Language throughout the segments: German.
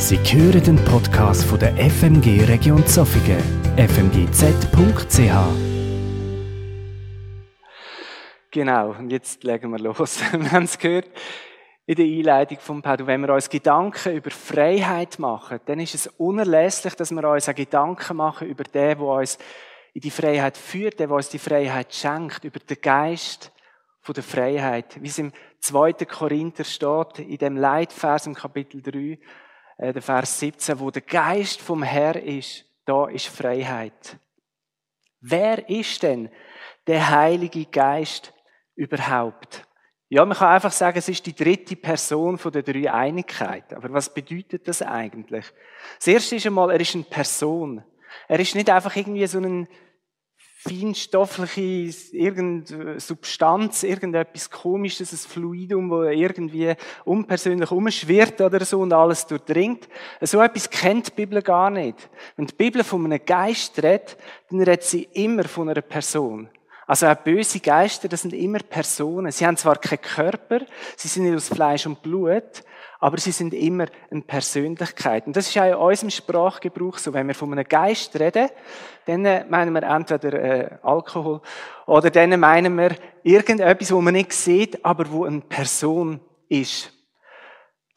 Sie hören den Podcast von der FMG Region Zofingen, fmgz.ch. Genau, und jetzt legen wir los. Wir haben es gehört in der Einleitung vom Pedro. Wenn wir uns Gedanken über Freiheit machen, dann ist es unerlässlich, dass wir uns auch Gedanken machen über den, der uns in die Freiheit führt, der, der uns die Freiheit schenkt, über den Geist von der Freiheit. Wie es im 2. Korinther steht, in dem Leitvers im Kapitel 3, äh, der Vers 17, wo der Geist vom Herr ist, da ist Freiheit. Wer ist denn der Heilige Geist überhaupt? Ja, man kann einfach sagen, es ist die dritte Person von der drei Einigkeit. Aber was bedeutet das eigentlich? Das erste ist einmal, er ist eine Person. Er ist nicht einfach irgendwie so ein feinstoffliche irgendeine Substanz, irgendetwas Komisches, ein Fluidum, wo irgendwie unpersönlich umschwirrt oder so und alles durchdringt. So etwas kennt die Bibel gar nicht. Wenn die Bibel von einem Geist redet, dann redet sie immer von einer Person. Also auch böse Geister, das sind immer Personen. Sie haben zwar keinen Körper, sie sind nicht aus Fleisch und Blut, aber sie sind immer eine Persönlichkeit. Und das ist auch in unserem Sprachgebrauch so. Wenn wir von einem Geist reden, dann meinen wir entweder äh, Alkohol oder dann meinen wir irgendetwas, wo man nicht sieht, aber wo eine Person ist.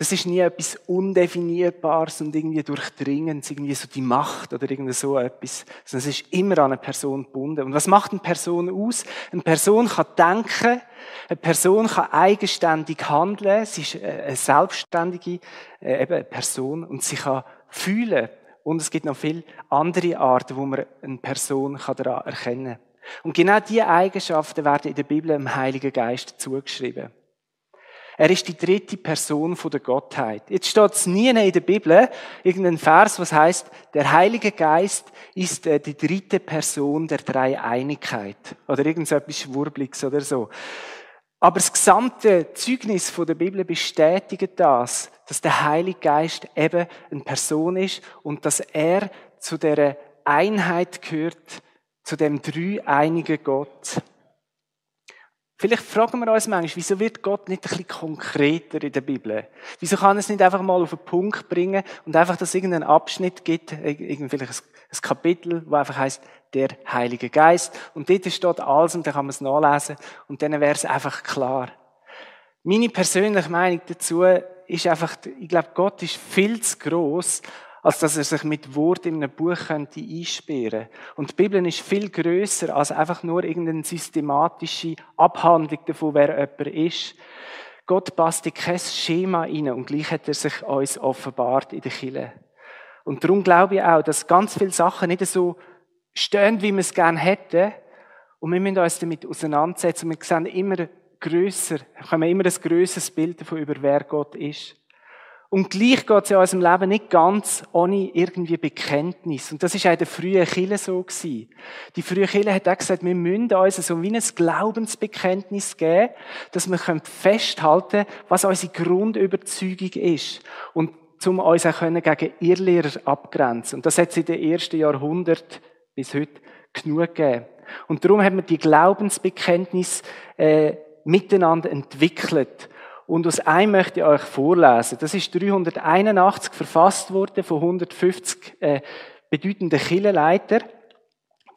Das ist nie etwas Undefinierbares und irgendwie durchdringendes, irgendwie so die Macht oder irgendwie so etwas, sondern es ist immer an eine Person gebunden. Und was macht eine Person aus? Eine Person kann denken, eine Person kann eigenständig handeln, sie ist eine selbstständige äh, eben eine Person und sie kann fühlen. Und es gibt noch viele andere Arten, wo man eine Person daran erkennen kann. Und genau diese Eigenschaften werden in der Bibel im Heiligen Geist zugeschrieben. Er ist die dritte Person von der Gottheit. Jetzt steht es nie in der Bibel, irgendein Vers, was heißt, der Heilige Geist ist äh, die dritte Person der Dreieinigkeit. Oder irgend so etwas Schwurbliges oder so. Aber das gesamte Zeugnis von der Bibel bestätigt das, dass der Heilige Geist eben eine Person ist und dass er zu der Einheit gehört, zu dem dreieinigen Gott. Vielleicht fragen wir uns manchmal, wieso wird Gott nicht ein bisschen konkreter in der Bibel? Wieso kann er es nicht einfach mal auf den Punkt bringen und einfach, dass es irgendeinen Abschnitt gibt, vielleicht ein, Kapitel, wo einfach heißt der Heilige Geist. Und dort steht alles und dann kann man es nachlesen und dann wäre es einfach klar. Meine persönliche Meinung dazu ist einfach, ich glaube, Gott ist viel zu groß, als dass er sich mit Wort in einem Buch könnte einsperren Und die Bibel ist viel größer als einfach nur irgendeine systematische Abhandlung davon, wer jemand ist. Gott passt in kein Schema rein und gleich hat er sich uns offenbart in der Kille. Und darum glaube ich auch, dass ganz viele Sachen nicht so stehen, wie wir es gerne hätten. Und wir müssen uns damit auseinandersetzen. Wir sehen immer grösser, haben immer ein grösseres Bild davon, über wer Gott ist. Und gleich geht es in unserem Leben nicht ganz ohne irgendwie Bekenntnis. Und das ist auch in der frühen Kirche so gewesen. Die frühe Kirche hat auch gesagt, wir müssen uns so wie ein Glaubensbekenntnis geben, dass wir festhalten können, was unsere Grundüberzeugung ist. Und zum uns auch können gegen Irrlehrer abgrenzen. Und das hat es in den ersten Jahrhunderten bis heute genug gegeben. Und darum haben wir die Glaubensbekenntnis äh, miteinander entwickelt. Und aus einem möchte ich euch vorlesen. Das ist 381 verfasst worden von 150 äh, bedeutenden Kirchenleitern.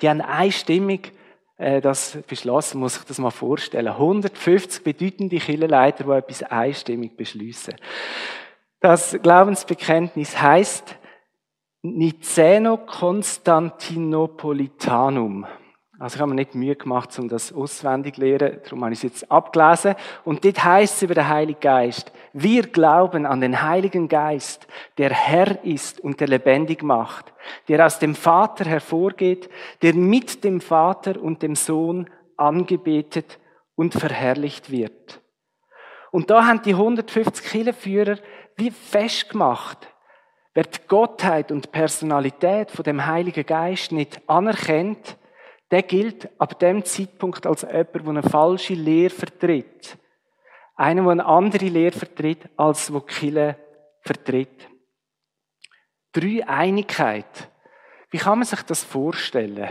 Die haben einstimmig äh, das beschlossen, muss ich das mal vorstellen. 150 bedeutende Kirchenleiter, die etwas einstimmig beschließen. Das Glaubensbekenntnis heißt Niceno Constantinopolitanum. Also ich habe mir nicht Mühe gemacht, um das auswendig zu lernen, darum habe ich es jetzt abgelesen. Und dort heißt es über den Heiligen Geist, wir glauben an den Heiligen Geist, der Herr ist und der lebendig macht, der aus dem Vater hervorgeht, der mit dem Vater und dem Sohn angebetet und verherrlicht wird. Und da haben die 150 Kirchenführer wie festgemacht, wer die Gottheit und Personalität von dem Heiligen Geist nicht anerkennt, der gilt ab dem Zeitpunkt als jemand, der eine falsche Lehre vertritt. Einer, der eine andere Lehre vertritt, als wo Kille vertritt. Drei Einigkeit. Wie kann man sich das vorstellen?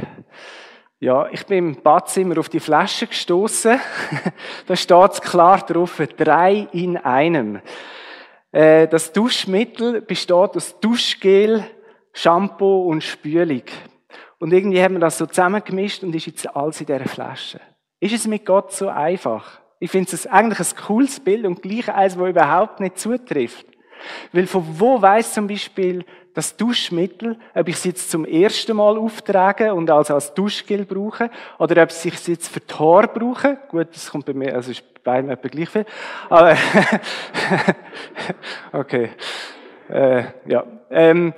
Ja, ich bin im Badzimmer auf die Flasche gestoßen. da steht klar drauf, drei in einem. Äh, das Duschmittel besteht aus Duschgel, Shampoo und Spülung. Und irgendwie haben wir das so zusammengemischt und ist jetzt alles in dieser Flasche. Ist es mit Gott so einfach? Ich finde es eigentlich ein cooles Bild und gleich eins, das überhaupt nicht zutrifft. Weil von wo weiß zum Beispiel das Duschmittel, ob ich es jetzt zum ersten Mal auftrage und also als Duschgel brauche, oder ob ich es jetzt für Haare brauche. Gut, das kommt bei mir, also ist bei beiden etwa gleich viel. Aber, okay. Äh, ja. Ähm,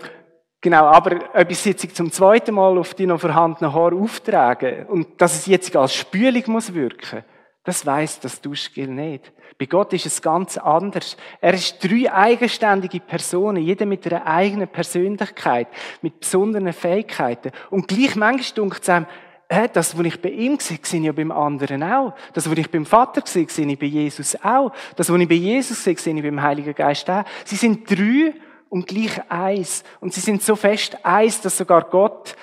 Genau, aber es jetzt zum zweiten Mal auf die noch vorhandenen Haare auftrage und dass es jetzt als Spülung muss wirken, das weiß das Duschgel nicht. Bei Gott ist es ganz anders. Er ist drei eigenständige Personen, jeder mit einer eigenen Persönlichkeit, mit besonderen Fähigkeiten. Und gleich manchmal dunkt es einem, äh, das, was ich bei ihm sehe, sehe ich ja beim anderen auch. Das, was ich beim Vater sehe, sehe ich bei Jesus auch. Das, was ich bei Jesus sehe, sehe ich beim Heiligen Geist auch. Sie sind drei und gleich eins. Und sie sind so fest eins, dass sogar Gott,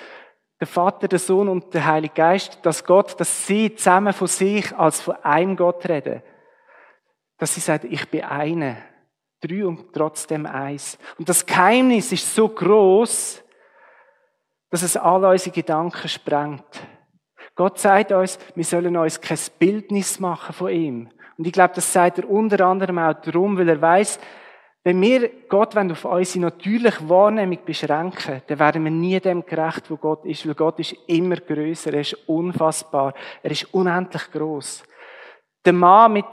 der Vater, der Sohn und der Heilige Geist, dass Gott, dass sie zusammen von sich als von einem Gott reden. Dass sie sagen, ich bin eine. Drei und trotzdem eins. Und das Geheimnis ist so groß, dass es all unsere Gedanken sprengt. Gott sagt uns, wir sollen uns kein Bildnis machen von ihm. Und ich glaube, das sagt er unter anderem auch darum, weil er weiß, wenn wir Gott auf unsere natürliche Wahrnehmung beschränken, dann werden wir nie dem gerecht, wo Gott ist, weil Gott ist immer größer, er ist unfassbar, er ist unendlich groß. Der Mann mit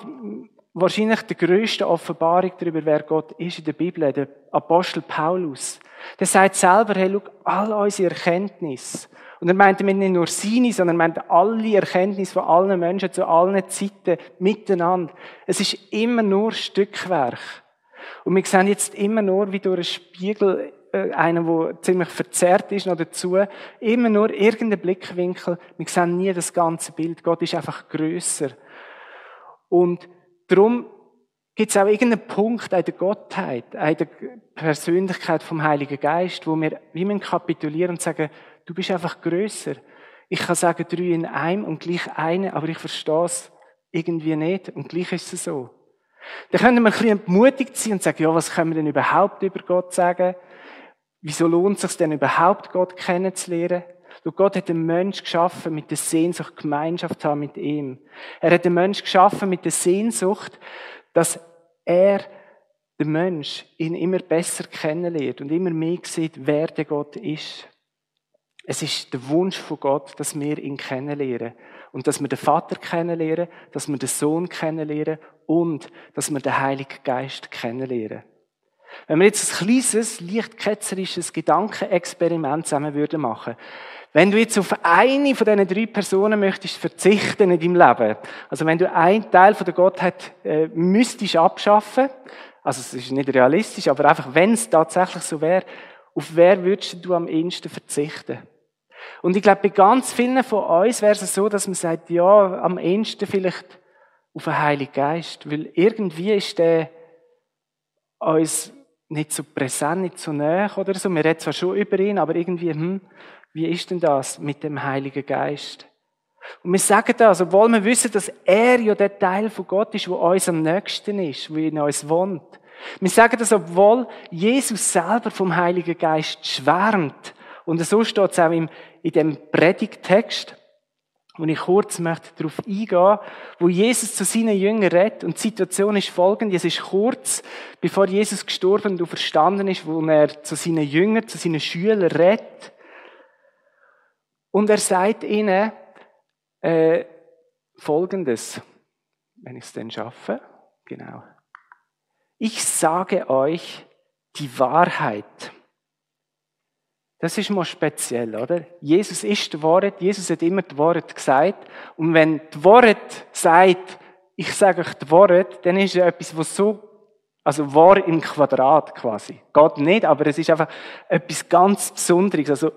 wahrscheinlich der größten Offenbarung darüber, wer Gott ist in der Bibel, der Apostel Paulus, der sagt selber, hey, schau, all unsere Erkenntnis, und er meinte nicht nur seine, sondern er meinte alle Erkenntnis von allen Menschen zu allen Zeiten miteinander. Es ist immer nur Stückwerk. Und wir sehen jetzt immer nur, wie durch einen Spiegel, äh, einen, der ziemlich verzerrt ist, noch dazu, immer nur irgendeinen Blickwinkel. Wir sehen nie das ganze Bild. Gott ist einfach größer. Und darum gibt es auch irgendeinen Punkt in der Gottheit, in der Persönlichkeit vom Heiligen Geist, wo wir wie wir kapitulieren und sagen, du bist einfach größer. Ich kann sagen, drei in einem und gleich eine, aber ich verstehe es irgendwie nicht und gleich ist es so. Dann können wir ein bisschen entmutigt sein und sagen, ja, was können wir denn überhaupt über Gott sagen? Wieso lohnt es sich denn überhaupt, Gott kennenzulernen? Du, Gott hat den Mensch geschaffen mit der Sehnsucht, Gemeinschaft zu haben mit ihm. Er hat den Mensch geschaffen mit der Sehnsucht, dass er, der Mensch, ihn immer besser kennenlernt und immer mehr sieht, wer der Gott ist. Es ist der Wunsch von Gott, dass wir ihn kennenlernen. Und dass wir den Vater kennenlernen, dass wir den Sohn kennenlernen und dass wir den Heiligen Geist kennenlernen. Wenn wir jetzt ein kleines, leicht ketzerisches Gedankenexperiment zusammen würden machen wenn du jetzt auf eine von diesen drei Personen möchtest verzichten in deinem Leben, also wenn du einen Teil von der Gottheit äh, müsstest abschaffen, also es ist nicht realistisch, aber einfach, wenn es tatsächlich so wäre, auf wer würdest du am ehesten verzichten? Und ich glaube, bei ganz vielen von uns wäre es so, dass man sagt, ja, am ehesten vielleicht auf den Heiligen Geist, weil irgendwie ist der uns nicht so präsent, nicht so nah oder so. Wir reden zwar schon über ihn, aber irgendwie, hm, wie ist denn das mit dem Heiligen Geist? Und wir sagen das, obwohl wir wissen, dass er ja der Teil von Gott ist, wo uns am nächsten ist, wo in uns wohnt. Wir sagen das, obwohl Jesus selber vom Heiligen Geist schwärmt. Und so steht es auch im, in dem Predigtext, wo ich kurz möchte darauf eingehen, wo Jesus zu seinen Jüngern redet. Und die Situation ist folgende. Es ist kurz, bevor Jesus gestorben und verstanden ist, wo er zu seinen Jüngern, zu seinen Schülern redet. Und er sagt ihnen äh, Folgendes, wenn ich es denn schaffe. Genau. Ich sage euch die Wahrheit. Das ist mal speziell, oder? Jesus ist die Wahrheit, Jesus hat immer die Wahrheit gesagt. Und wenn die Wahrheit sagt, ich sage euch die Wahrheit, dann ist es etwas, was so, also wahr im Quadrat quasi. Geht nicht, aber es ist einfach etwas ganz Besonderes. Also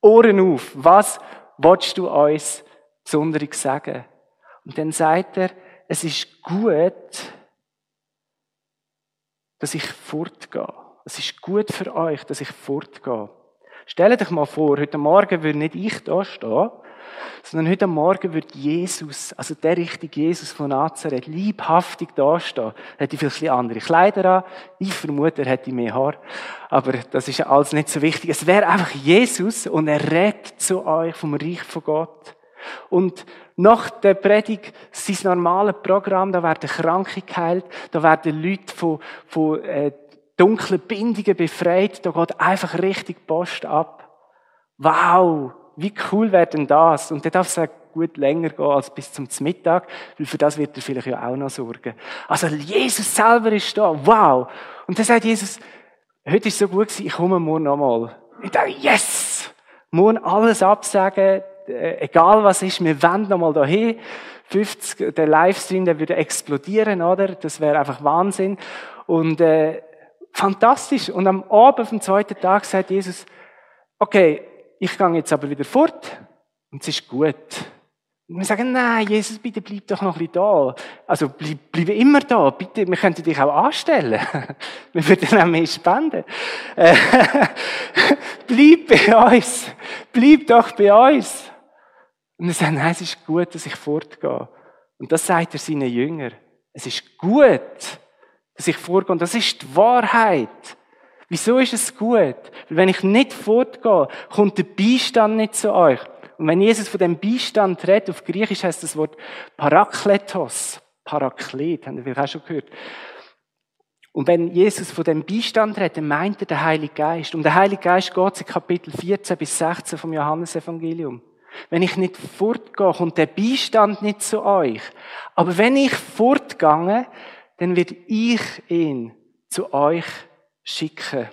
Ohren auf. Was willst du uns Besonderes sagen? Und dann sagt er, es ist gut, dass ich fortgehe. Es ist gut für euch, dass ich fortgehe. Stell dich mal vor, heute Morgen würde nicht ich da stehen, sondern heute Morgen wird Jesus, also der richtige Jesus von Nazareth, liebhaftig dastehen. Er hätte vielleicht andere Kleider an. Ich vermute, er hätte mehr Haar. Aber das ist ja alles nicht so wichtig. Es wäre einfach Jesus und er redet zu euch vom Reich von Gott. Und nach der Predigt, sein normales Programm, da werden Kranke geheilt, da werden Leute von, von äh, dunklen Bindungen befreit, da geht einfach richtig Post ab. Wow, wie cool wäre denn das? Und dann darf es auch gut länger gehen als bis zum Mittag, weil für das wird er vielleicht ja auch noch sorgen. Also Jesus selber ist da, wow. Und dann sagt Jesus, heute ist es so gut gewesen, ich komme morgen nochmal. Ich dachte, yes! Morgen alles absagen, äh, egal was ist, wir wenden nochmal dahin. 50, der Livestream, der würde explodieren, oder? Das wäre einfach Wahnsinn. Und äh, fantastisch. Und am Abend, vom zweiten Tag, sagt Jesus, okay, ich gehe jetzt aber wieder fort und es ist gut. Und wir sagen, nein, Jesus, bitte bleib doch noch ein bisschen da. Also bleib, bleib immer da. Bitte, wir könnten dich auch anstellen. wir würden auch mehr spenden. Bleib bei uns. Bleib doch bei uns. Und er sagt, nein, es ist gut, dass ich fortgehe. Und das sagt er seinen Jüngern. Es ist gut, dass ich das ist die Wahrheit. Wieso ist es gut? Weil wenn ich nicht fortgehe, kommt der Beistand nicht zu euch. Und wenn Jesus von dem Beistand redet, auf Griechisch heißt das Wort Parakletos. Paraklet, haben wir vielleicht auch schon gehört. Und wenn Jesus von dem Beistand redet, dann meint er den Heiligen Geist. Um den Heiligen Geist geht es in Kapitel 14 bis 16 vom Johannesevangelium. Wenn ich nicht fortgehe, kommt der Beistand nicht zu euch. Aber wenn ich fortgehe, dann wird ich ihn zu euch schicken.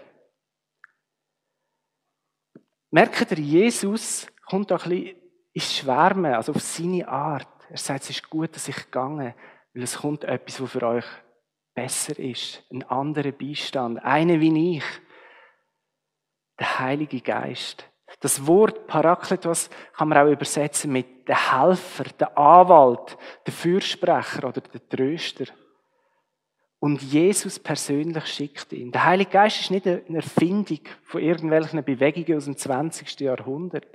Merkt ihr, Jesus kommt da ein bisschen ins Schwärmen, also auf seine Art. Er sagt, es ist gut, dass ich gegangen, weil es kommt etwas, was für euch besser ist. Ein anderer Beistand. Einer wie ich. Der Heilige Geist. Das Wort Parakletos kann man auch übersetzen mit der Helfer, der Anwalt, der Fürsprecher oder der Tröster. Und Jesus persönlich schickt ihn. Der Heilige Geist ist nicht eine Erfindung von irgendwelchen Bewegungen aus dem 20. Jahrhundert.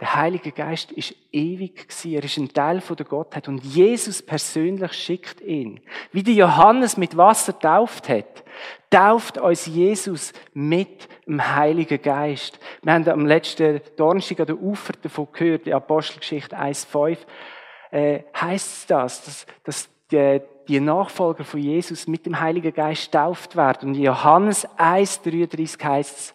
Der Heilige Geist ist ewig gewesen. Er ist ein Teil von der Gottheit. Und Jesus persönlich schickt ihn. Wie der Johannes mit Wasser tauft hat, tauft uns Jesus mit dem Heiligen Geist. Wir haben am letzten Donnerstag an der Ufer davon gehört, die Apostelgeschichte 1,5, äh, heißt das, dass, dass die, die Nachfolger von Jesus mit dem Heiligen Geist tauft werden. Und in Johannes 1,33 heißt es,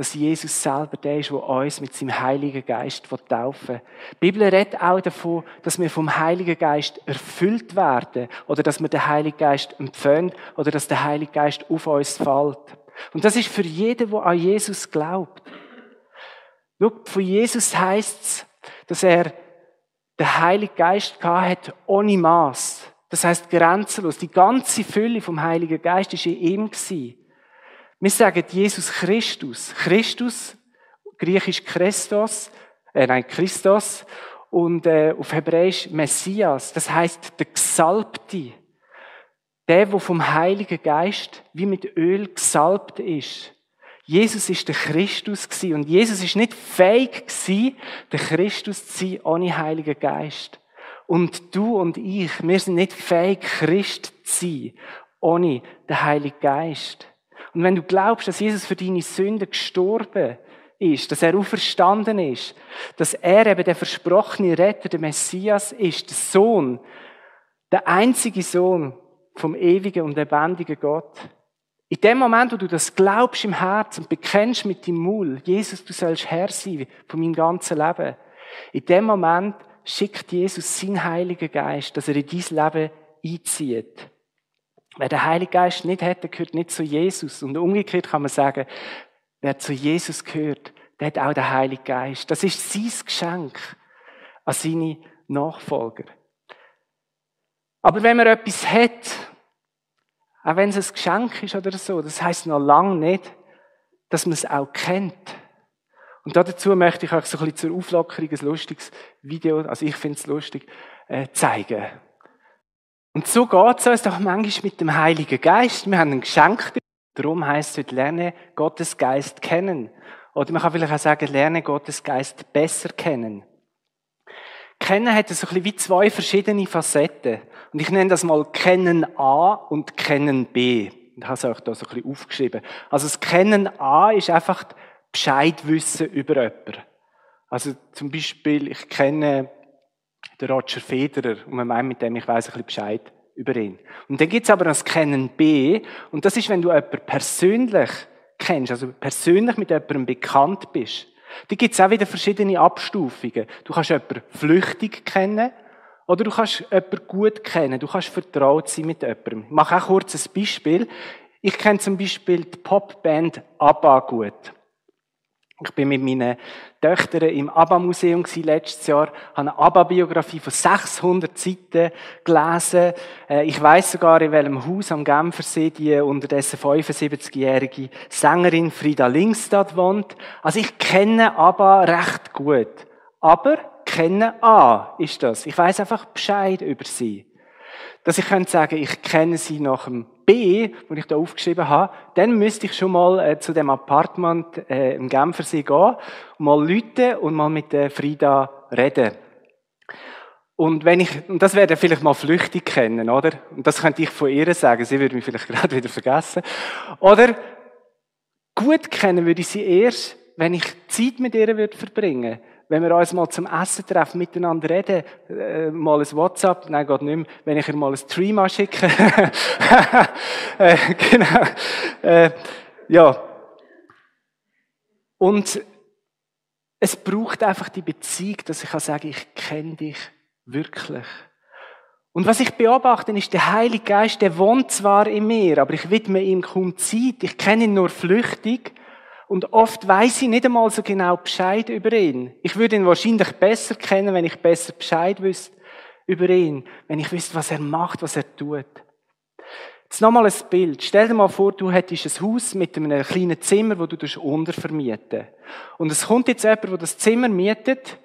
dass Jesus selber der ist, der uns mit seinem Heiligen Geist taufen will. Die Bibel redet auch davon, dass wir vom Heiligen Geist erfüllt werden oder dass wir den Heiligen Geist empfangen oder dass der Heilige Geist auf uns fällt. Und das ist für jeden, der an Jesus glaubt. Schau, von Jesus heißt es, dass er den Heiligen Geist hat ohne Maß. Das heißt grenzenlos. Die ganze Fülle vom Heiligen Geist ist in ihm gewesen. Wir sagen Jesus Christus. Christus, griechisch Christos, äh, nein, Christos, und äh, auf Hebräisch Messias. Das heißt der Gesalbte. Der, wo vom Heiligen Geist wie mit Öl gesalbt ist. Jesus ist der Christus und Jesus ist nicht fähig gewesen, der Christus zu sein ohne Heiligen Geist. Und du und ich, wir sind nicht fähig, Christ zu sein ohne den Heiligen Geist. Und wenn du glaubst, dass Jesus für deine Sünden gestorben ist, dass er auferstanden ist, dass er eben der versprochene Retter, der Messias ist, der Sohn, der einzige Sohn vom ewigen und lebendigen Gott. In dem Moment, wo du das glaubst im Herzen und bekennst mit dem Mund, Jesus, du sollst Herr sein von meinem ganzen Leben. In dem Moment schickt Jesus seinen Heiligen Geist, dass er in dein Leben einzieht. Wer den Heiligen Geist nicht hätte, gehört nicht zu Jesus. Und umgekehrt kann man sagen, wer zu Jesus gehört, der hat auch den Heiligen Geist. Das ist sein Geschenk an seine Nachfolger. Aber wenn man etwas hat, auch wenn es ein Geschenk ist oder so, das heißt noch lange nicht, dass man es auch kennt. Und dazu möchte ich euch so ein bisschen zur Auflockerung ein lustiges Video, also ich finde es lustig, äh, zeigen. Und so geht es uns doch manchmal mit dem Heiligen Geist. Wir haben ein Geschenk. Darum heißt es heute, lerne Gottes Geist kennen. Oder man kann vielleicht auch sagen, lerne Gottes Geist besser kennen. Kennen hat so ein bisschen wie zwei verschiedene Facetten. Und ich nenne das mal Kennen A und Kennen B. Ich habe es euch da so ein bisschen aufgeschrieben. Also das Kennen A ist einfach Bescheid wissen über jemanden. Also zum Beispiel, ich kenne den Roger Federer und man meint mit dem, ich weiß ein bisschen Bescheid über ihn. Und dann gibt es aber das Kennen B und das ist, wenn du jemanden persönlich kennst, also persönlich mit jemandem bekannt bist. Da gibt es auch wieder verschiedene Abstufungen. Du kannst jemanden flüchtig kennen oder du kannst jemanden gut kennen. Du kannst vertraut sein mit jemandem. Ich mache auch kurz ein Beispiel. Ich kenne zum Beispiel die Popband ABBA gut. Ich bin mit meinen Töchtern im ABBA-Museum letztes Jahr, habe eine ABBA-Biografie von 600 Seiten gelesen. Äh, ich weiß sogar, in welchem Haus am Genfersee die unterdessen 75-jährige Sängerin Frida Lingstad wohnt. Also ich kenne ABBA recht gut. Aber kenne A ist das. Ich weiß einfach Bescheid über sie dass ich könnte sagen, ich kenne sie nach dem B, ich da aufgeschrieben habe, dann müsste ich schon mal äh, zu dem Apartment äh, im Genfersee gehen, mal lüten und mal mit der Frida reden. Und wenn ich, und das werde ich vielleicht mal flüchtig kennen, oder? Und das könnte ich von ihr sagen, sie würde mich vielleicht gerade wieder vergessen. Oder gut kennen würde ich sie erst, wenn ich Zeit mit ihr würde wenn wir uns mal zum Essen treffen, miteinander reden, äh, mal ein WhatsApp, nein, geht nicht mehr, wenn ich ihr mal ein Stream schicke. äh, genau. Äh, ja. Und es braucht einfach die Beziehung, dass ich kann sagen, ich kenne dich wirklich. Und was ich beobachte, ist, der Heilige Geist, der wohnt zwar in mir, aber ich widme ihm kaum Zeit. Ich kenne ihn nur flüchtig. Und oft weiß ich nicht einmal so genau Bescheid über ihn. Ich würde ihn wahrscheinlich besser kennen, wenn ich besser Bescheid wüsste über ihn. Wenn ich wüsste, was er macht, was er tut. Jetzt nochmal ein Bild. Stell dir mal vor, du hättest ein Haus mit einem kleinen Zimmer, wo du untervermieten Und es kommt jetzt jemand, der das Zimmer mietet.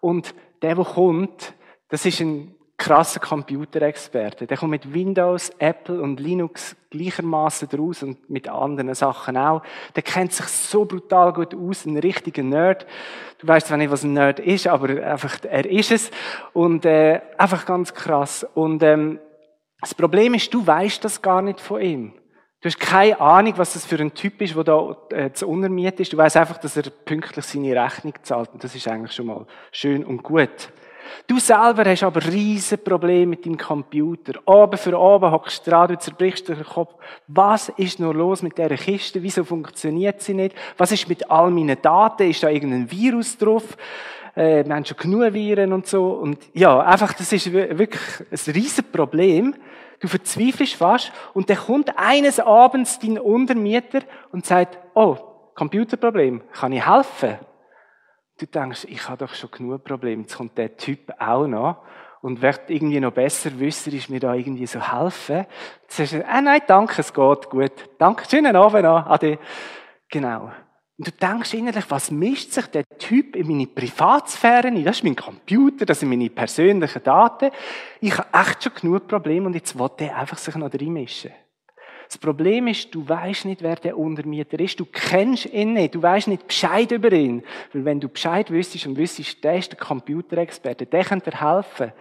Und der, der kommt, das ist ein krasser Computerexperte. Der kommt mit Windows, Apple und Linux gleichermaßen draus und mit anderen Sachen auch. Der kennt sich so brutal gut aus, ein richtiger Nerd. Du weißt zwar nicht, was ein Nerd ist, aber einfach, er ist es. Und äh, einfach ganz krass. Und ähm, das Problem ist, du weißt das gar nicht von ihm. Du hast keine Ahnung, was das für ein Typ ist, der da äh, zu untermiet ist. Du weißt einfach, dass er pünktlich seine Rechnung zahlt. Und das ist eigentlich schon mal schön und gut. Du selber hast aber riesen Probleme mit deinem Computer. Oben für oben hockst du dran, du zerbrichst den Kopf. Was ist nur los mit dieser Kiste? Wieso funktioniert sie nicht? Was ist mit all meinen Daten? Ist da irgendein Virus drauf? Äh, wir haben schon genug Viren und so. Und ja, einfach, das ist wirklich ein riesen Problem. Du verzweifelst fast und dann kommt eines Abends dein Untermieter und sagt, oh, Computerproblem, kann ich helfen? Du denkst, ich habe doch schon genug Probleme, jetzt kommt der Typ auch noch und wird irgendwie noch besser wissen, ist mir da irgendwie so helfen. Dann sagst du, ah, nein, danke, es geht gut. Danke, schönen Abend noch, ade. Genau. Und du denkst innerlich, was mischt sich der Typ in meine Privatsphäre ein? Das ist mein Computer, das sind meine persönlichen Daten. Ich habe echt schon genug Probleme und jetzt will der einfach sich noch reinmischen. Das Problem ist, du weißt nicht, wer der Untermieter ist. Du kennst ihn nicht. Du weißt nicht Bescheid über ihn. Weil wenn du Bescheid wüsstest und wüsstest, der ist der Computerexperte, der kann dir helfen,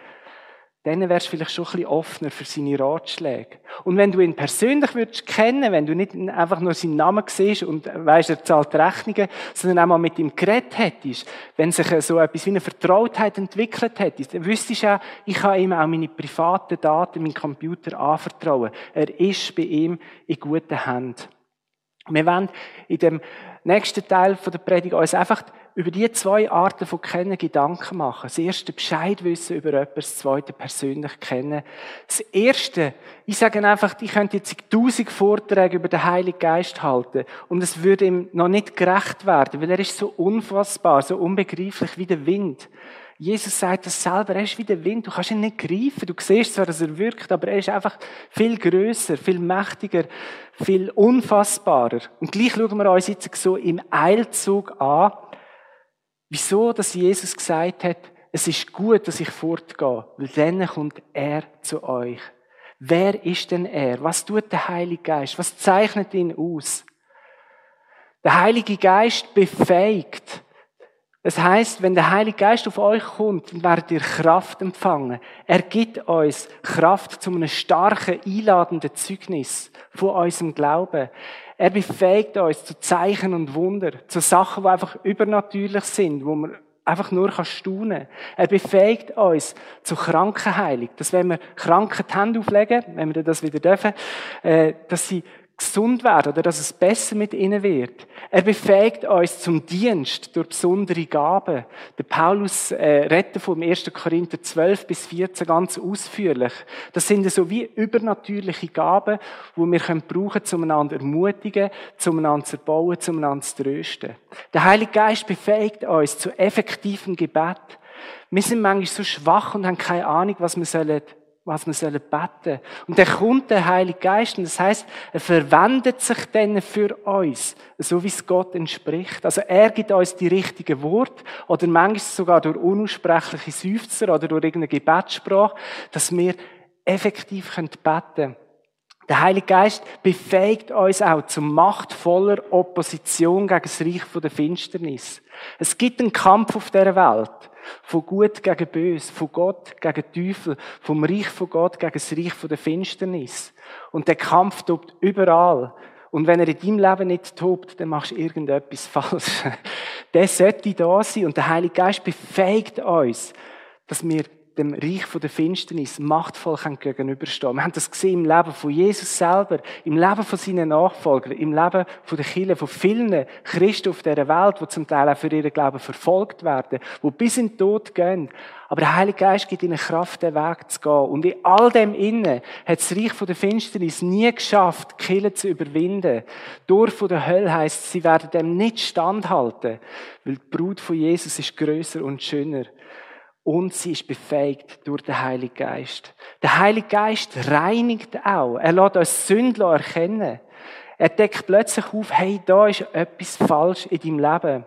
dann wärst du vielleicht schon ein bisschen offener für seine Ratschläge. Und wenn du ihn persönlich würdest kennen, wenn du nicht einfach nur seinen Namen siehst und weißt, er zahlt Rechnungen, sondern auch mal mit ihm geredet hättest, wenn sich so etwas wie eine Vertrautheit entwickelt hätte, dann wüsstest du auch, ich kann ihm auch meine privaten Daten, meinen Computer anvertrauen. Er ist bei ihm in guten Händen. Wir wollen in dem nächsten Teil der Predigt uns einfach über die zwei Arten von Kennen Gedanken machen. Das erste Bescheid wissen über etwas, das zweite persönlich kennen. Das erste, ich sage einfach, ich könnte jetzt tausend Vorträge über den Heiligen Geist halten und es würde ihm noch nicht gerecht werden, weil er ist so unfassbar, so unbegreiflich wie der Wind. Jesus sagt das selber, er ist wie der Wind, du kannst ihn nicht greifen, du siehst zwar, dass er wirkt, aber er ist einfach viel größer, viel mächtiger, viel unfassbarer. Und gleich schauen wir uns jetzt so im Eilzug an, Wieso, dass Jesus gesagt hat, es ist gut, dass ich fortgehe, weil dann kommt er zu euch. Wer ist denn er? Was tut der Heilige Geist? Was zeichnet ihn aus? Der Heilige Geist befähigt. Es heißt, wenn der Heilige Geist auf euch kommt, werdet ihr Kraft empfangen. Er gibt uns Kraft zu einem starken, einladenden Zeugnis von unserem Glauben. Er befähigt uns zu Zeichen und Wunder, zu Sachen, die einfach übernatürlich sind, wo man einfach nur staunen kann. Er befähigt uns zu Krankenheilung. Dass wenn wir Kranken die Hände auflegen, wenn wir das wieder dürfen, äh, dass sie gesund werden oder dass es besser mit ihnen wird. Er befähigt uns zum Dienst durch besondere Gaben. Der Paulus äh, redet vom 1. Korinther 12 bis 14 ganz ausführlich. Das sind so wie übernatürliche Gaben, wo wir können brauchen, um einander ermutigen, um einander zu erbauen, um einander zu trösten. Der Heilige Geist befähigt uns zu effektivem Gebet. Wir sind manchmal so schwach und haben keine Ahnung, was wir sollen was wir sollen beten. Und dann kommt der Heilige Geist und das heißt, er verwendet sich dann für uns, so wie es Gott entspricht. Also er gibt uns die richtigen Worte oder manchmal sogar durch unaussprechliche Seufzer oder durch irgendeine Gebetssprache, dass wir effektiv beten können. Der Heilige Geist befähigt uns auch zu machtvoller Opposition gegen das Reich der Finsternis. Es gibt einen Kampf auf der Welt. Von Gut gegen Bös, von Gott gegen Teufel, vom Reich von Gott gegen das Reich der Finsternis. Und der Kampf tobt überall. Und wenn er in deinem Leben nicht tobt, dann machst du irgendetwas falsch. Der sollte da sein. Und der Heilige Geist befähigt uns, dass wir dem Reich der Finsternis machtvoll gegenüberstehen Wir haben das gesehen im Leben von Jesus selber, im Leben von seinen Nachfolgern, im Leben von den Kirchen, von vielen Christen auf dieser Welt, die zum Teil auch für ihren Glauben verfolgt werden, die bis in den Tod gehen. Aber der Heilige Geist gibt ihnen Kraft, den Weg zu gehen. Und in all dem Innen hat das Reich von der Finsternis nie geschafft, die Kirche zu überwinden. Durch von der Hölle heisst, sie werden dem nicht standhalten, weil die Brut von Jesus ist größer und schöner und sie ist befähigt durch den Heiligen Geist. Der Heilige Geist reinigt auch. Er lässt uns Sündler erkennen. Er deckt plötzlich auf, hey, da ist etwas falsch in deinem Leben.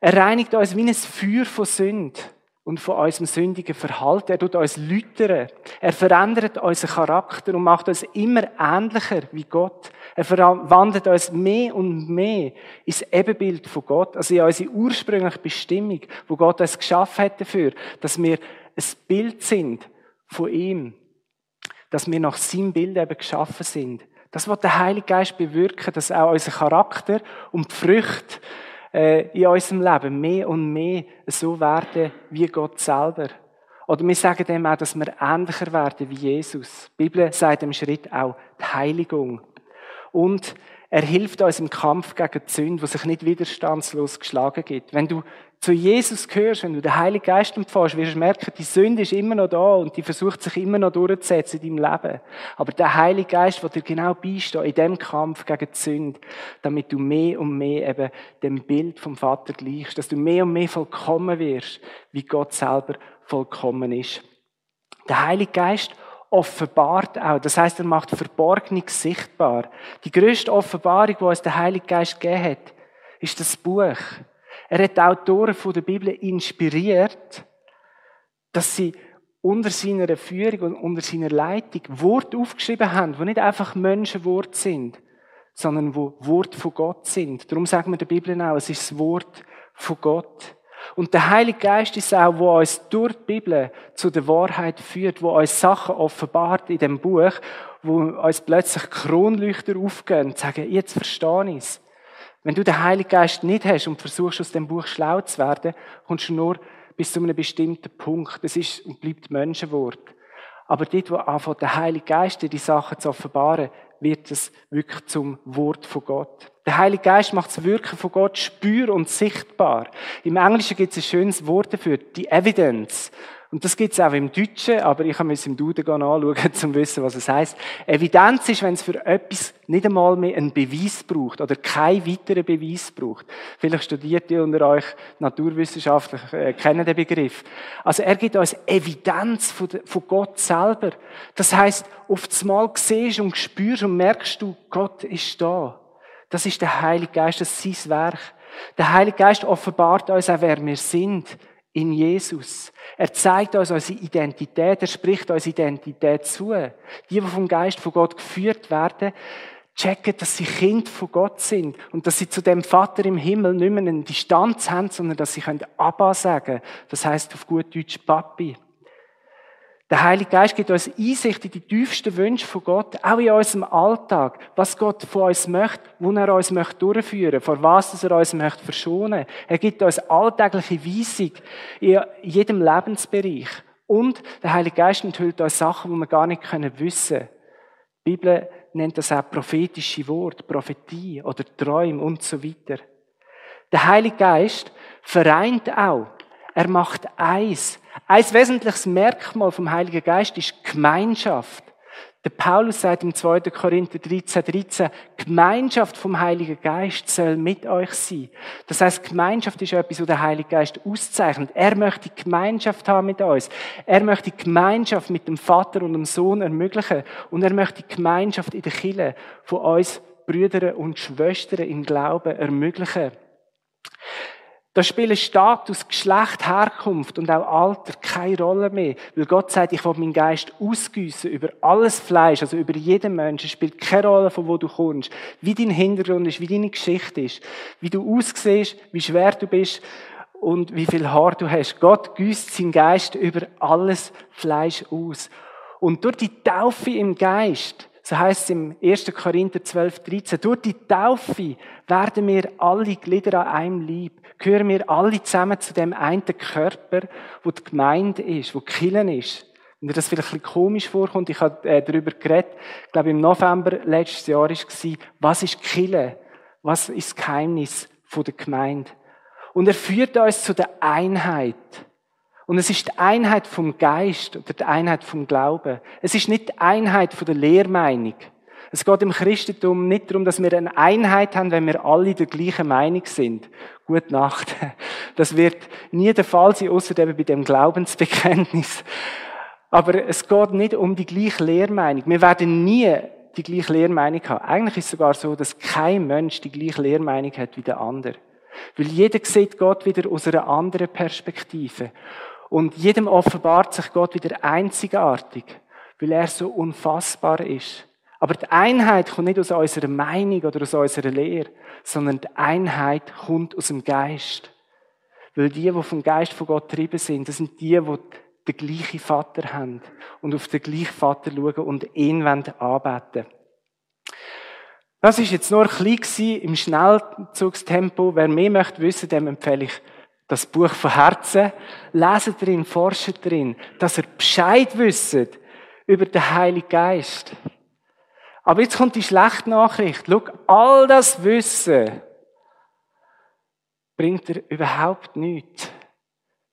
Er reinigt uns wie ein Feuer von Sünde und von unserem sündigen Verhalten. Er tut uns lütern. Er verändert unseren Charakter und macht uns immer ähnlicher wie Gott. Er verwandelt uns mehr und mehr ins Ebenbild von Gott, also in unsere ursprüngliche Bestimmung, wo Gott uns geschaffen hat dafür, dass wir ein Bild sind von ihm, dass wir nach seinem Bild eben geschaffen sind. Das wird der Heilige Geist bewirken, dass auch unser Charakter und die Früchte äh, in unserem Leben mehr und mehr so werden wie Gott selber. Oder wir sagen dem auch, dass wir ähnlicher werden wie Jesus. Die Bibel sagt im Schritt auch die Heiligung. Und er hilft uns im Kampf gegen die Sünde, die sich nicht widerstandslos geschlagen gibt. Wenn du zu Jesus gehörst, wenn du den Heiligen Geist empfängst, wirst du merken, die Sünde ist immer noch da und die versucht sich immer noch durchzusetzen in deinem Leben. Aber der Heilige Geist wird dir genau beistehen in dem Kampf gegen die Sünde, damit du mehr und mehr eben dem Bild vom Vater gleichst, dass du mehr und mehr vollkommen wirst, wie Gott selber vollkommen ist. Der Heilige Geist offenbart auch. Das heißt, er macht Verborgenes sichtbar. Die größte Offenbarung, die uns der Heilige Geist gegeben hat, ist das Buch. Er hat die Autoren der Bibel inspiriert, dass sie unter seiner Führung und unter seiner Leitung Worte aufgeschrieben haben, die nicht einfach Menschenworte sind, sondern wo Worte von Gott sind. Darum sagen wir der Bibel auch, es ist das Wort von Gott. Und der Heilige Geist ist auch, wo uns durch die Bibel zu der Wahrheit führt, wo uns Sachen offenbart in dem Buch, wo uns plötzlich Kronleuchter aufgehen und sagen, jetzt verstehe ich es. Wenn du den Heiligen Geist nicht hast und versuchst, aus dem Buch schlau zu werden, kommst du nur bis zu einem bestimmten Punkt. Das ist und bleibt Menschenwort. Aber dort, wo anfängt der Heilige Geist dir die Sachen zu offenbaren, wird es wirklich zum Wort von Gott. Der Heilige Geist macht das Wirken von Gott spür und sichtbar. Im Englischen gibt es ein schönes Wort dafür, die Evidence. Und das gibt es auch im Deutschen, aber ich habe mir es im Duden anschauen, um zu wissen, was es heißt. Evidenz ist, wenn es für etwas nicht einmal mehr einen Beweis braucht oder keinen weiteren Beweis braucht. Vielleicht studiert ihr unter euch naturwissenschaftlich, äh, kennen den Begriff. Also er gibt uns Evidenz von, von Gott selber. Das heißt, oft Mal siehst und spürst und merkst du, Gott ist da. Das ist der Heilige Geist, das ist sein Werk. Der Heilige Geist offenbart uns auch, wer wir sind in Jesus. Er zeigt uns unsere Identität, er spricht uns Identität zu. Die, die vom Geist von Gott geführt werden, checken, dass sie Kind von Gott sind und dass sie zu dem Vater im Himmel nicht mehr eine Distanz haben, sondern dass sie können Abba sagen. Das heißt auf gut Deutsch Papi. Der Heilige Geist gibt uns Einsicht in die tiefsten Wünsche von Gott, auch in unserem Alltag, was Gott von uns möchte, wo er uns möchte durchführen, vor was er uns möchte verschonen. Er gibt uns alltägliche Weisung in jedem Lebensbereich. Und der Heilige Geist enthüllt uns Sachen, die wir gar nicht wissen können. Die Bibel nennt das auch prophetische Wort, Prophetie oder Träume und so weiter. Der Heilige Geist vereint auch. Er macht eins. Ein wesentliches Merkmal vom Heiligen Geist ist Gemeinschaft. Der Paulus sagt im 2. Korinther 13, 13, Gemeinschaft vom Heiligen Geist soll mit euch sein. Das heißt, Gemeinschaft ist etwas, was der Heilige Geist auszeichnet. Er möchte Gemeinschaft haben mit uns. Er möchte Gemeinschaft mit dem Vater und dem Sohn ermöglichen. Und er möchte Gemeinschaft in der Kirche von uns Brüdern und Schwestern im Glauben ermöglichen. Da spielen Status, Geschlecht, Herkunft und auch Alter keine Rolle mehr. Weil Gott sagt, ich will meinen Geist ausgüssen über alles Fleisch, also über jeden Menschen. Es spielt keine Rolle, von wo du kommst. Wie dein Hintergrund ist, wie deine Geschichte ist. Wie du aussiehst, wie schwer du bist und wie viel Haar du hast. Gott güsst seinen Geist über alles Fleisch aus. Und durch die Taufe im Geist so heißt es im 1. Korinther 12, 13. Durch die Taufe werden wir alle Glieder an einem Lieb. Gehören wir alle zusammen zu dem einen Körper, wo die Gemeinde ist, wo Killen ist. Wenn dir das vielleicht ein bisschen komisch vorkommt, ich habe äh, darüber geredet, ich glaube im November letztes Jahr war, was ist Kille? Was ist das Geheimnis der Gemeinde? Und er führt uns zu der Einheit. Und es ist die Einheit vom Geist oder die Einheit vom Glauben. Es ist nicht die Einheit von der Lehrmeinung. Es geht im Christentum nicht darum, dass wir eine Einheit haben, wenn wir alle der gleichen Meinung sind. Gute Nacht. Das wird nie der Fall sein, außer eben bei dem Glaubensbekenntnis. Aber es geht nicht um die gleiche Lehrmeinung. Wir werden nie die gleiche Lehrmeinung haben. Eigentlich ist es sogar so, dass kein Mensch die gleiche Lehrmeinung hat wie der andere. Weil jeder sieht Gott wieder aus einer anderen Perspektive. Und jedem offenbart sich Gott wieder einzigartig, weil er so unfassbar ist. Aber die Einheit kommt nicht aus unserer Meinung oder aus unserer Lehre, sondern die Einheit kommt aus dem Geist. Weil die, die vom Geist von Gott getrieben sind, das sind die, die den gleichen Vater haben und auf den gleichen Vater schauen und ihn anbeten Das ist jetzt nur ein bisschen im Schnellzugstempo. Wer mehr möchte wissen, dem empfehle ich das Buch von Herzen, lesen drin, forschen drin, dass er Bescheid wisst über den Heiligen Geist. Aber jetzt kommt die schlechte Nachricht. Schau, all das Wissen bringt dir überhaupt nichts,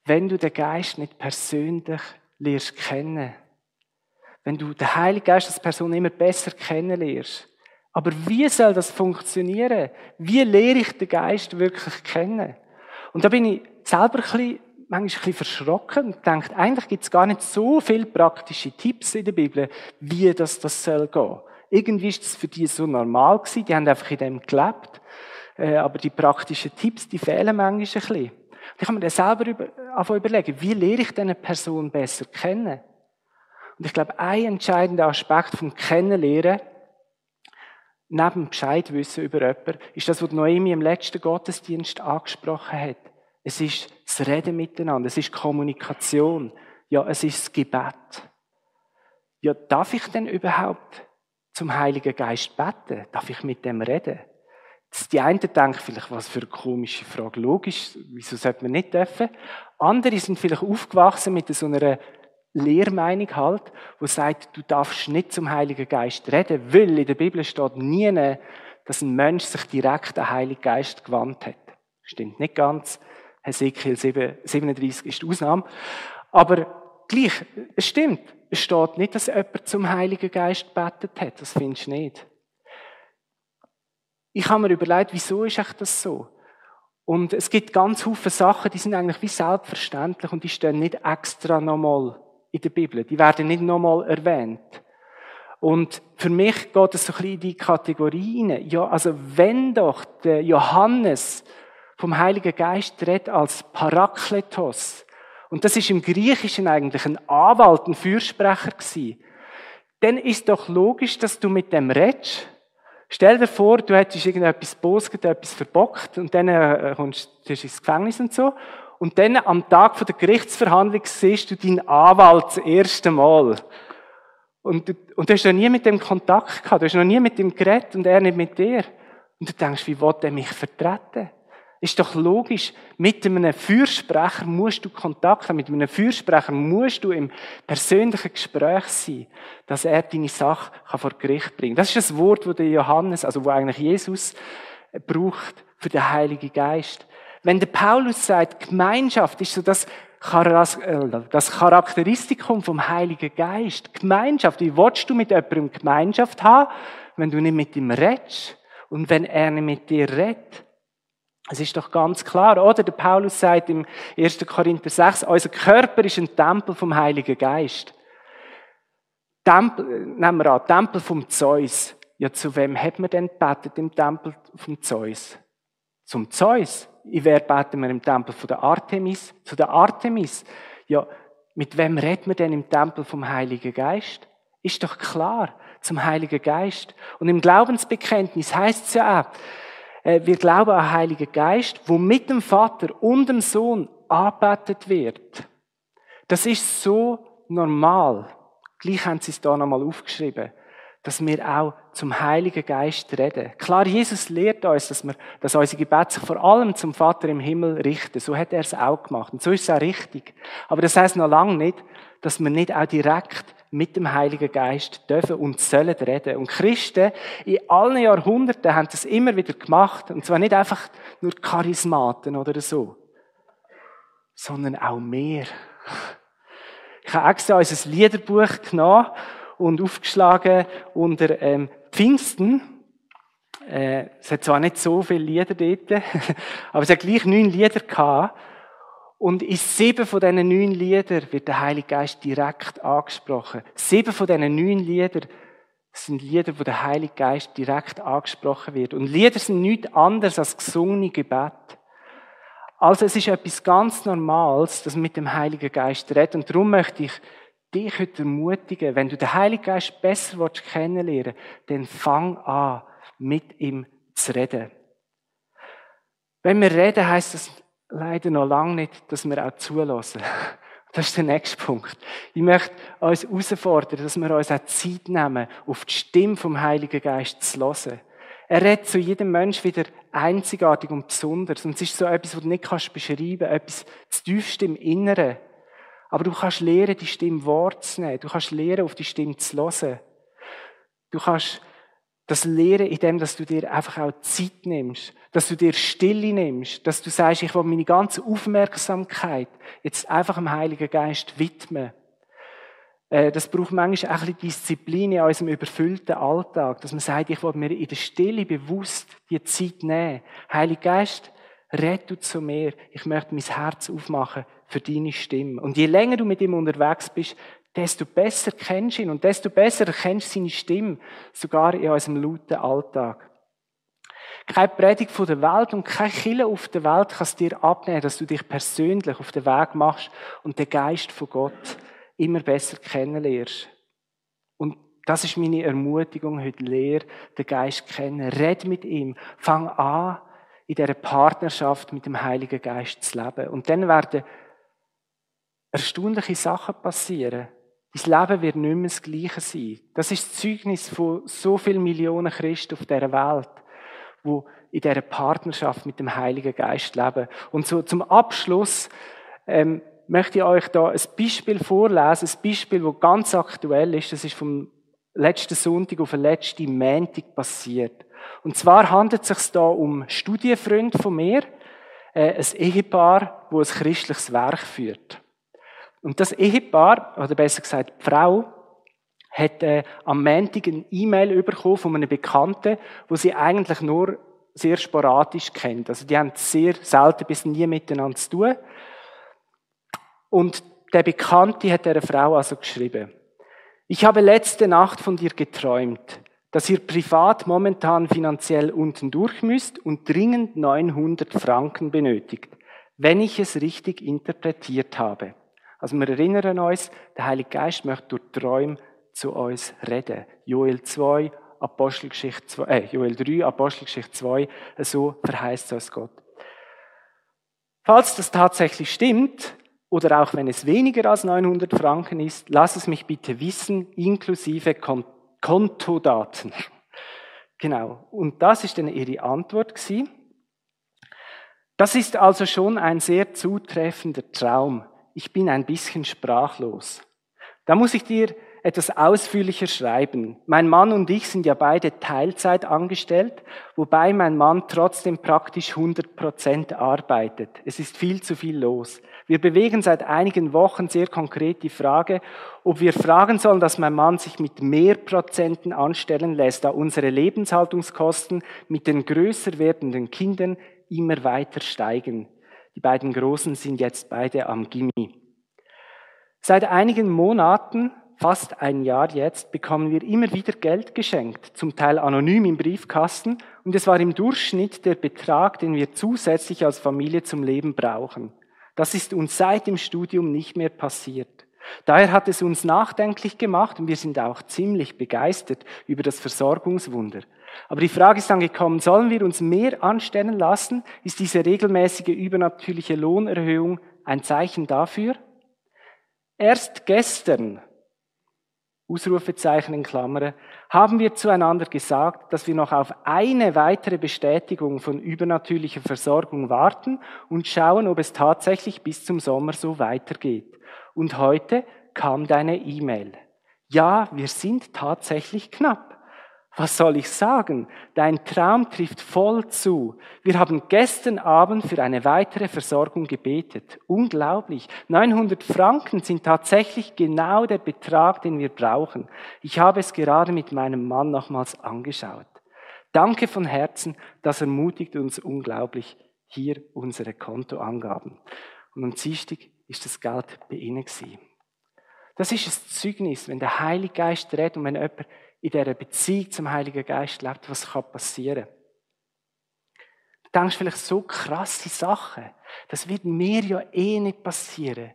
wenn du den Geist nicht persönlich lernst kennen. Wenn du den Heiligen Geist als Person immer besser kennenlernst. Aber wie soll das funktionieren? Wie lehre ich den Geist wirklich kennen? Und da bin ich selber ein bisschen, manchmal ein bisschen verschrocken und denke, eigentlich gibt es gar nicht so viele praktische Tipps in der Bibel, wie das, das soll gehen. Irgendwie ist es für die so normal gewesen, die haben einfach in dem gelebt. Äh, aber die praktischen Tipps, die fehlen manchmal ein bisschen. Und ich kann mir dann selber über, überlegen, wie lehre ich diese Person besser kennen? Und ich glaube, ein entscheidender Aspekt vom Kennenlernen, neben Bescheidwissen über jemanden, ist das, was Noemi im letzten Gottesdienst angesprochen hat. Es ist das Reden miteinander, es ist Kommunikation, ja, es ist das Gebet. Ja, darf ich denn überhaupt zum Heiligen Geist beten? Darf ich mit dem reden? Die einen denken vielleicht, was für eine komische Frage. Logisch, wieso sollte man nicht dürfen? Andere sind vielleicht aufgewachsen mit so einer Lehrmeinung halt, wo sagt, du darfst nicht zum Heiligen Geist reden, weil in der Bibel steht nie, dass ein Mensch sich direkt an den Heiligen Geist gewandt hat. Stimmt nicht ganz. Hesekiel 37 ist die Ausnahme. Aber gleich, es stimmt. Es steht nicht, dass jemand zum Heiligen Geist betet hat. Das findest du nicht. Ich habe mir überlegt, wieso ist das so? Und es gibt ganz viele Sachen, die sind eigentlich wie selbstverständlich und die stehen nicht extra nochmal in der Bibel. Die werden nicht nochmal erwähnt. Und für mich geht es so ein bisschen in die Kategorie rein. Ja, also wenn doch der Johannes vom Heiligen Geist redet als Parakletos, und das ist im Griechischen eigentlich ein Anwalt, ein Fürsprecher gewesen, dann ist doch logisch, dass du mit dem redest, Stell dir vor, du hättest irgendetwas bosget, etwas verbockt und dann äh, kommst du ins Gefängnis und so. Und dann am Tag der Gerichtsverhandlung siehst du deinen Anwalt das erste Mal. Und du, und du hast noch nie mit dem Kontakt gehabt, du hast noch nie mit ihm geredet und er nicht mit dir. Und du denkst, wie will er mich vertreten? Ist doch logisch. Mit einem Fürsprecher musst du Kontakt haben. Mit einem Fürsprecher musst du im persönlichen Gespräch sein, dass er deine Sache vor Gericht bringen kann. Das ist das Wort, das Johannes, also wo eigentlich Jesus braucht für den Heiligen Geist. Wenn der Paulus sagt, Gemeinschaft ist so das, das Charakteristikum vom Heiligen Geist. Gemeinschaft. Wie willst du mit jemandem Gemeinschaft haben, wenn du nicht mit ihm redest? Und wenn er nicht mit dir redet? Es ist doch ganz klar, oder? Der Paulus sagt im 1. Korinther 6, unser Körper ist ein Tempel vom Heiligen Geist. Tempel, nehmen wir an, Tempel vom Zeus. Ja, zu wem hat man denn betet im Tempel vom Zeus? Zum Zeus. In wer beten wir im Tempel von der Artemis? Zu der Artemis. Ja, mit wem redet man denn im Tempel vom Heiligen Geist? Ist doch klar, zum Heiligen Geist. Und im Glaubensbekenntnis heißt es ja auch, äh, wir glauben an den Heiligen Geist, wo mit dem Vater und dem Sohn arbeitet wird. Das ist so normal. Gleich haben sie es da nochmal aufgeschrieben, dass wir auch zum Heiligen Geist reden. Klar, Jesus lehrt uns, dass, wir, dass unsere Gebete sich vor allem zum Vater im Himmel richten. So hat er es auch gemacht. Und so ist es auch richtig. Aber das heißt noch lange nicht, dass wir nicht auch direkt mit dem Heiligen Geist dürfen und sollen reden. Und Christen in allen Jahrhunderten haben das immer wieder gemacht. Und zwar nicht einfach nur Charismaten oder so, sondern auch mehr. Ich habe extra unser Liederbuch genommen und aufgeschlagen unter ähm, Pfingsten. Äh, es hat zwar nicht so viele Lieder dort, aber es hat gleich neun Lieder gehabt. Und in sieben von diesen neun Liedern wird der Heilige Geist direkt angesprochen. Sieben von diesen neun Liedern sind Lieder, wo der Heilige Geist direkt angesprochen wird. Und Lieder sind nichts anderes als gesungene Gebet. Also es ist etwas ganz Normales, dass mit dem Heiligen Geist redet. Und darum möchte ich dich heute ermutigen, wenn du den Heiligen Geist besser kennenlernen willst, dann fang an, mit ihm zu reden. Wenn wir reden, heißt das leider noch lange nicht, dass wir auch zulassen. Das ist der nächste Punkt. Ich möchte uns herausfordern, dass wir uns auch Zeit nehmen, auf die Stimme vom Heiligen Geist zu hören. Er redet zu jedem Mensch wieder einzigartig und besonders. Und es ist so etwas, was du nicht beschreiben kannst, etwas zu tiefst im Inneren. Aber du kannst lernen, die Stimme wahrzunehmen. Du kannst lernen, auf die Stimme zu hören. Du kannst das Lehren in dem, dass du dir einfach auch Zeit nimmst, dass du dir Stille nimmst, dass du sagst, ich will meine ganze Aufmerksamkeit jetzt einfach dem Heiligen Geist widmen. Äh, das braucht manchmal auch ein bisschen Disziplin in unserem überfüllten Alltag, dass man sagt, ich will mir in der Stille bewusst die Zeit nehmen. Heiliger Geist, red du zu mir. Ich möchte mein Herz aufmachen für deine Stimme. Und je länger du mit ihm unterwegs bist, desto besser kennst du ihn und desto besser erkennst du seine Stimme, sogar in unserem lauten Alltag. Keine Predigt von der Welt und kein Kille auf der Welt kann es dir abnehmen, dass du dich persönlich auf den Weg machst und den Geist von Gott immer besser kennenlernst. Und das ist meine Ermutigung heute. Lehr den Geist kennen. Red mit ihm. Fang an, in dieser Partnerschaft mit dem Heiligen Geist zu leben. Und dann werden erstaunliche Sachen passieren. Dein Leben wird nicht mehr das Gleiche sein. Das ist das Zeugnis von so vielen Millionen Christen auf dieser Welt, wo in dieser Partnerschaft mit dem Heiligen Geist leben. Und so zum Abschluss ähm, möchte ich euch da ein Beispiel vorlesen, ein Beispiel, das ganz aktuell ist. Das ist vom letzten Sonntag auf den letzten Montag passiert. Und zwar handelt es sich da um Studienfreund von mir, äh, ein Ehepaar, wo ein christliches Werk führt. Und das Ehepaar, oder besser gesagt die Frau, hat äh, am Montag eine E-Mail bekommen von einem Bekannten, wo sie eigentlich nur sehr sporadisch kennt. Also die haben sehr selten bis nie miteinander zu tun. Und der Bekannte hat der Frau also geschrieben, ich habe letzte Nacht von dir geträumt, dass ihr privat momentan finanziell unten durch müsst und dringend 900 Franken benötigt, wenn ich es richtig interpretiert habe. Also wir erinnern uns, der Heilige Geist möchte durch Träume zu uns reden. Joel 2, Apostelgeschichte 2, äh, Joel 3, Apostelgeschichte 2, so verheißt es Gott. Falls das tatsächlich stimmt, oder auch wenn es weniger als 900 Franken ist, lass es mich bitte wissen, inklusive Kontodaten. Genau. Und das ist dann ihre Antwort gewesen. Das ist also schon ein sehr zutreffender Traum. Ich bin ein bisschen sprachlos. Da muss ich dir etwas ausführlicher schreiben. Mein Mann und ich sind ja beide Teilzeit angestellt, wobei mein Mann trotzdem praktisch 100 Prozent arbeitet. Es ist viel zu viel los. Wir bewegen seit einigen Wochen sehr konkret die Frage, ob wir fragen sollen, dass mein Mann sich mit mehr Prozenten anstellen lässt, da unsere Lebenshaltungskosten mit den größer werdenden Kindern immer weiter steigen. Die beiden Großen sind jetzt beide am Gimmi. Seit einigen Monaten fast ein Jahr jetzt, bekommen wir immer wieder Geld geschenkt, zum Teil anonym im Briefkasten, und es war im Durchschnitt der Betrag, den wir zusätzlich als Familie zum Leben brauchen. Das ist uns seit dem Studium nicht mehr passiert. Daher hat es uns nachdenklich gemacht und wir sind auch ziemlich begeistert über das Versorgungswunder. Aber die Frage ist dann gekommen, sollen wir uns mehr anstellen lassen? Ist diese regelmäßige übernatürliche Lohnerhöhung ein Zeichen dafür? Erst gestern Ausrufezeichen in Klammern, haben wir zueinander gesagt, dass wir noch auf eine weitere Bestätigung von übernatürlicher Versorgung warten und schauen, ob es tatsächlich bis zum Sommer so weitergeht. Und heute kam deine E-Mail. Ja, wir sind tatsächlich knapp. Was soll ich sagen? Dein Traum trifft voll zu. Wir haben gestern Abend für eine weitere Versorgung gebetet. Unglaublich. 900 Franken sind tatsächlich genau der Betrag, den wir brauchen. Ich habe es gerade mit meinem Mann nochmals angeschaut. Danke von Herzen, das ermutigt uns unglaublich. Hier unsere Kontoangaben. Und am Dienstag ist das Geld bei Ihnen gewesen. Das ist ein Zeugnis, wenn der Heilige Geist redet und wenn jemand in dieser Beziehung zum Heiligen Geist lebt, was kann passieren. Du denkst vielleicht so krasse Sachen. Das wird mir ja eh nicht passieren.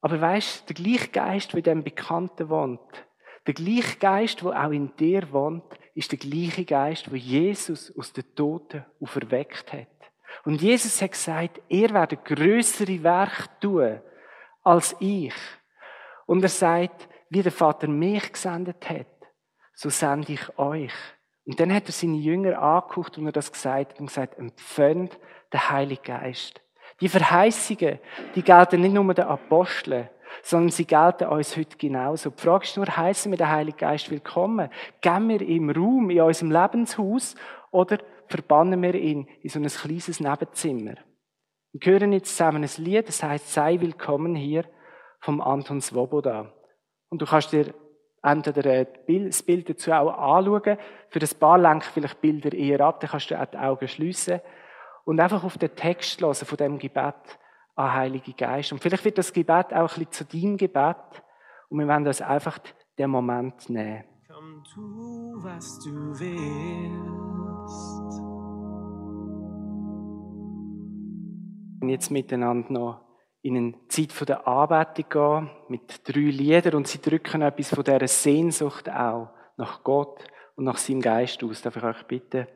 Aber weißt, der gleiche Geist, der in dem Bekannten wohnt, der gleiche Geist, der auch in dir wohnt, ist der gleiche Geist, wo Jesus aus den Toten auferweckt hat. Und Jesus hat gesagt, er werde größere Werk tun als ich. Und er sagt, wie der Vater mich gesendet hat, so sende ich euch. Und dann hat er seine Jünger angeguckt und er das gesagt und gesagt, empfängt den Heiligen Geist. Die Verheißungen, die gelten nicht nur den Aposteln, sondern sie gelten uns heute genauso. Die Frage ist nur, heißen wir den Heiligen Geist willkommen? Geben wir ihm Raum in unserem Lebenshaus oder verbannen wir ihn in so ein kleines Nebenzimmer? Wir hören jetzt zusammen ein Lied, das heißt, sei willkommen hier vom Anton Svoboda. Und du kannst dir entweder das Bild dazu auch anschauen. Für ein paar lenken vielleicht Bilder eher ab, dann kannst du auch die Augen schliessen. Und einfach auf den Text hören von dem Gebet an Heilige Geist. Und vielleicht wird das Gebet auch ein bisschen zu deinem Gebet. Und wir werden uns einfach den Moment nehmen. Komm, tu, was du willst. Und jetzt miteinander noch in eine Zeit der Anbetung gehen, mit drei Liedern, und sie drücken etwas von dieser Sehnsucht auch nach Gott und nach seinem Geist aus. Darf ich euch bitten,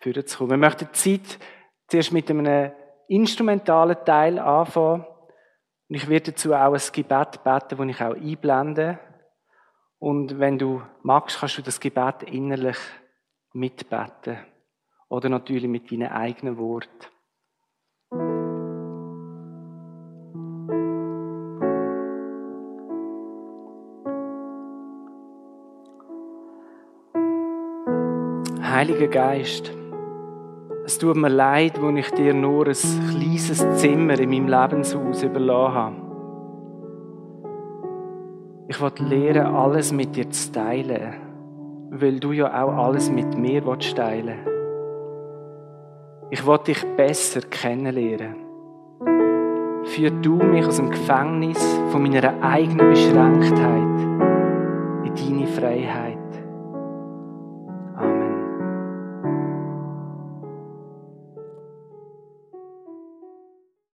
führen zu kommen? Wir möchten die Zeit zuerst mit einem instrumentalen Teil anfangen. Und ich werde dazu auch ein Gebet beten, das ich auch einblende. Und wenn du magst, kannst du das Gebet innerlich mitbeten. Oder natürlich mit deinen eigenen Worten. Heiliger Geist, es tut mir leid, wo ich dir nur ein kleines Zimmer in meinem Lebenshaus überlassen habe. Ich will lernen, alles mit dir zu teilen, weil du ja auch alles mit mir teilen willst. Ich will dich besser kennenlernen. Führ du mich aus dem Gefängnis von meiner eigenen Beschränktheit in deine Freiheit.